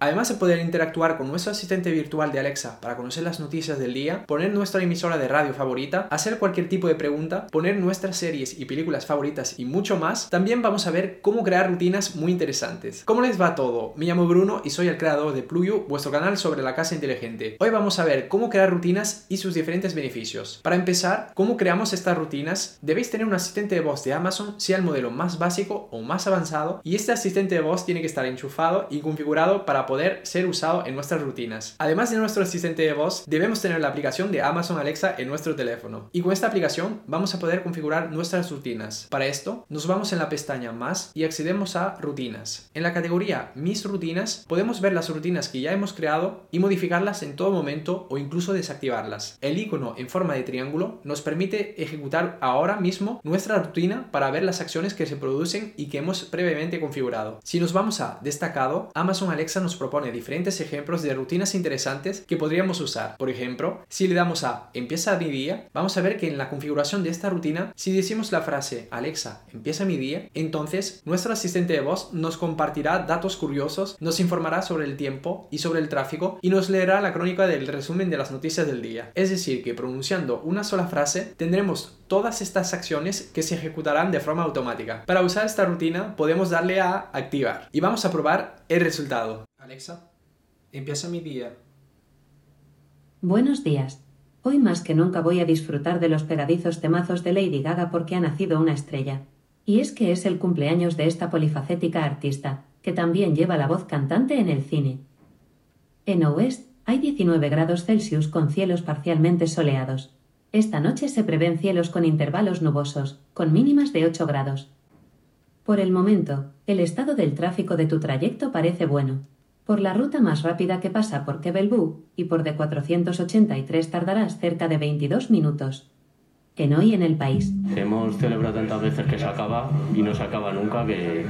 Además de poder interactuar con nuestro asistente virtual de Alexa para conocer las noticias del día, poner nuestra emisora de radio favorita, hacer cualquier tipo de pregunta, poner nuestras series y películas favoritas y mucho más, también vamos a ver cómo crear rutinas muy interesantes. ¿Cómo les va todo? Me llamo Bruno y soy el creador de Pluyo, vuestro canal sobre la casa inteligente. Hoy vamos a ver cómo crear rutinas y sus diferentes beneficios. Para empezar, ¿cómo creamos estas rutinas? Debéis tener un asistente de voz de Amazon, sea el modelo más básico o más avanzado, y este asistente de voz tiene que estar enchufado y configurado para poder ser usado en nuestras rutinas. Además de nuestro asistente de voz, debemos tener la aplicación de Amazon Alexa en nuestro teléfono. Y con esta aplicación vamos a poder configurar nuestras rutinas. Para esto, nos vamos en la pestaña Más y accedemos a Rutinas. En la categoría Mis rutinas, podemos ver las rutinas que ya hemos creado y modificarlas en todo momento o incluso desactivarlas. El icono en forma de triángulo nos permite ejecutar ahora mismo nuestra rutina para ver las acciones que se producen y que hemos previamente configurado. Si nos vamos a Destacado, Amazon Alexa nos propone diferentes ejemplos de rutinas interesantes que podríamos usar. Por ejemplo, si le damos a Empieza mi día, vamos a ver que en la configuración de esta rutina, si decimos la frase Alexa, empieza mi día, entonces nuestro asistente de voz nos compartirá datos curiosos, nos informará sobre el tiempo y sobre el tráfico y nos leerá la crónica del resumen de las noticias del día. Es decir, que pronunciando una sola frase tendremos todas estas acciones que se ejecutarán de forma automática. Para usar esta rutina podemos darle a activar y vamos a probar el resultado. Alexa, empieza mi día. Buenos días. Hoy más que nunca voy a disfrutar de los pegadizos temazos de Lady Gaga porque ha nacido una estrella. Y es que es el cumpleaños de esta polifacética artista, que también lleva la voz cantante en el cine. En Oest hay 19 grados Celsius con cielos parcialmente soleados. Esta noche se prevén cielos con intervalos nubosos, con mínimas de 8 grados. Por el momento, el estado del tráfico de tu trayecto parece bueno. Por la ruta más rápida que pasa por Quebelbú y por de 483 tardarás cerca de 22 minutos. En hoy en el país. Hemos celebrado tantas veces que se acaba y no se acaba nunca que,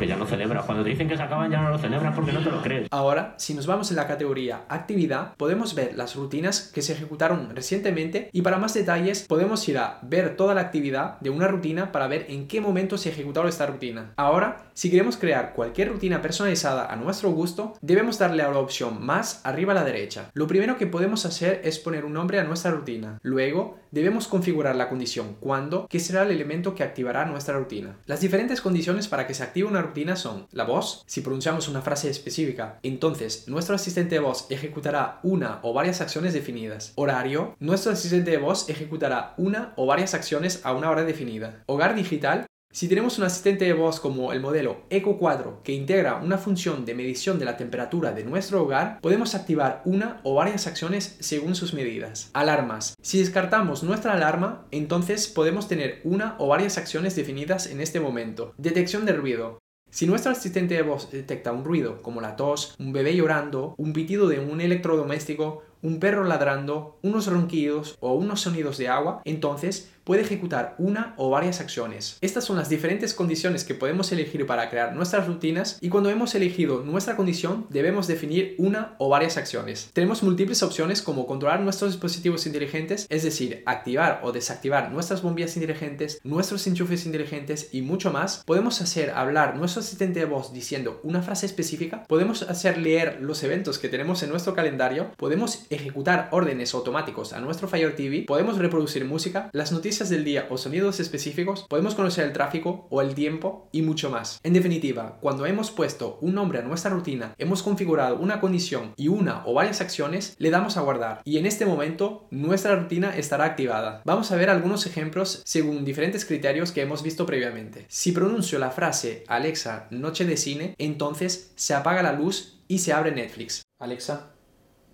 que ya no celebra. Cuando te dicen que se acaban ya no lo celebras porque no te lo crees. Ahora, si nos vamos en la categoría actividad, podemos ver las rutinas que se ejecutaron recientemente y para más detalles podemos ir a ver toda la actividad de una rutina para ver en qué momento se ejecutó esta rutina. Ahora, si queremos crear cualquier rutina personalizada a nuestro gusto, debemos darle a la opción más arriba a la derecha. Lo primero que podemos hacer es poner un nombre a nuestra rutina. Luego, debemos configurar la condición cuando, que será el elemento que activará nuestra rutina. Las diferentes condiciones para que se active una rutina son la voz, si pronunciamos una frase específica, entonces nuestro asistente de voz ejecutará una o varias acciones definidas. Horario, nuestro asistente de voz ejecutará una o varias acciones a una hora definida. Hogar digital, si tenemos un asistente de voz como el modelo Eco 4 que integra una función de medición de la temperatura de nuestro hogar, podemos activar una o varias acciones según sus medidas. Alarmas. Si descartamos nuestra alarma, entonces podemos tener una o varias acciones definidas en este momento. Detección de ruido. Si nuestro asistente de voz detecta un ruido como la tos, un bebé llorando, un pitido de un electrodoméstico, un perro ladrando, unos ronquidos o unos sonidos de agua, entonces puede ejecutar una o varias acciones. Estas son las diferentes condiciones que podemos elegir para crear nuestras rutinas y cuando hemos elegido nuestra condición debemos definir una o varias acciones. Tenemos múltiples opciones como controlar nuestros dispositivos inteligentes, es decir, activar o desactivar nuestras bombillas inteligentes, nuestros enchufes inteligentes y mucho más. Podemos hacer hablar nuestro asistente de voz diciendo una frase específica, podemos hacer leer los eventos que tenemos en nuestro calendario, podemos ejecutar órdenes automáticos a nuestro Fire TV, podemos reproducir música, las noticias del día o sonidos específicos, podemos conocer el tráfico o el tiempo y mucho más. En definitiva, cuando hemos puesto un nombre a nuestra rutina, hemos configurado una condición y una o varias acciones, le damos a guardar y en este momento nuestra rutina estará activada. Vamos a ver algunos ejemplos según diferentes criterios que hemos visto previamente. Si pronuncio la frase Alexa, noche de cine, entonces se apaga la luz y se abre Netflix. Alexa,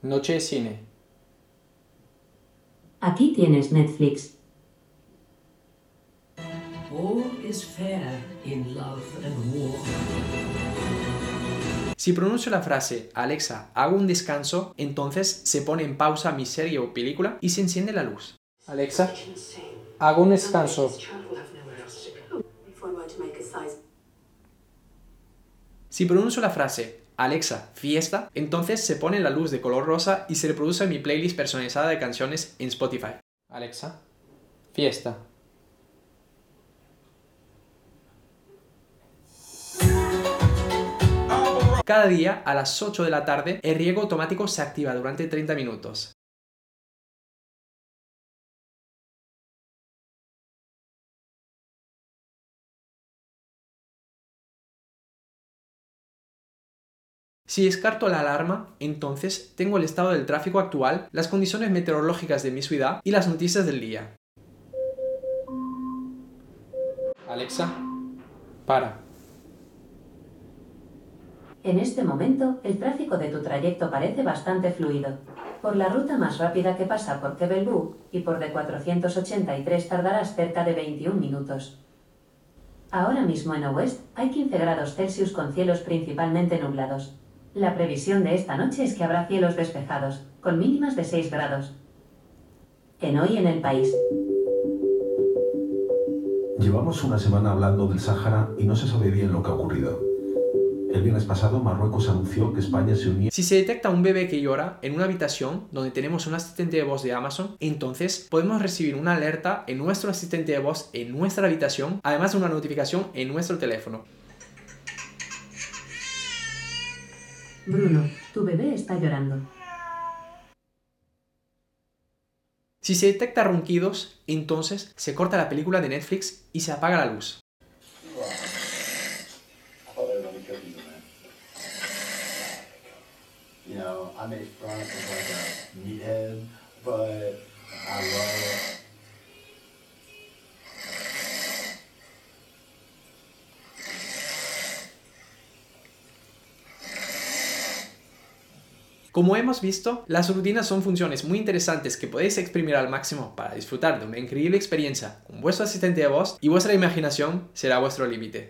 Noche de cine. Aquí tienes Netflix. Si pronuncio la frase Alexa, hago un descanso, entonces se pone en pausa mi serie o película y se enciende la luz. Alexa, hago un descanso. Si pronuncio la frase Alexa, fiesta, entonces se pone la luz de color rosa y se reproduce mi playlist personalizada de canciones en Spotify. Alexa, fiesta. Cada día a las 8 de la tarde el riego automático se activa durante 30 minutos. Si descarto la alarma, entonces tengo el estado del tráfico actual, las condiciones meteorológicas de mi ciudad y las noticias del día. Alexa, para. En este momento, el tráfico de tu trayecto parece bastante fluido. Por la ruta más rápida que pasa por Quebelbú y por D483 tardarás cerca de 21 minutos. Ahora mismo en Oeste hay 15 grados Celsius con cielos principalmente nublados. La previsión de esta noche es que habrá cielos despejados, con mínimas de 6 grados. En hoy en el país. Llevamos una semana hablando del Sáhara y no se sabe bien lo que ha ocurrido. El viernes pasado Marruecos anunció que España se unía... Si se detecta un bebé que llora en una habitación donde tenemos un asistente de voz de Amazon, entonces podemos recibir una alerta en nuestro asistente de voz en nuestra habitación, además de una notificación en nuestro teléfono. Bruno, tu bebé está llorando. Si se detecta ronquidos, entonces se corta la película de Netflix y se apaga la luz. You know, I made fun of like a meathead, but I love Como hemos visto, las rutinas son funciones muy interesantes que podéis exprimir al máximo para disfrutar de una increíble experiencia con vuestro asistente de voz y vuestra imaginación será vuestro límite.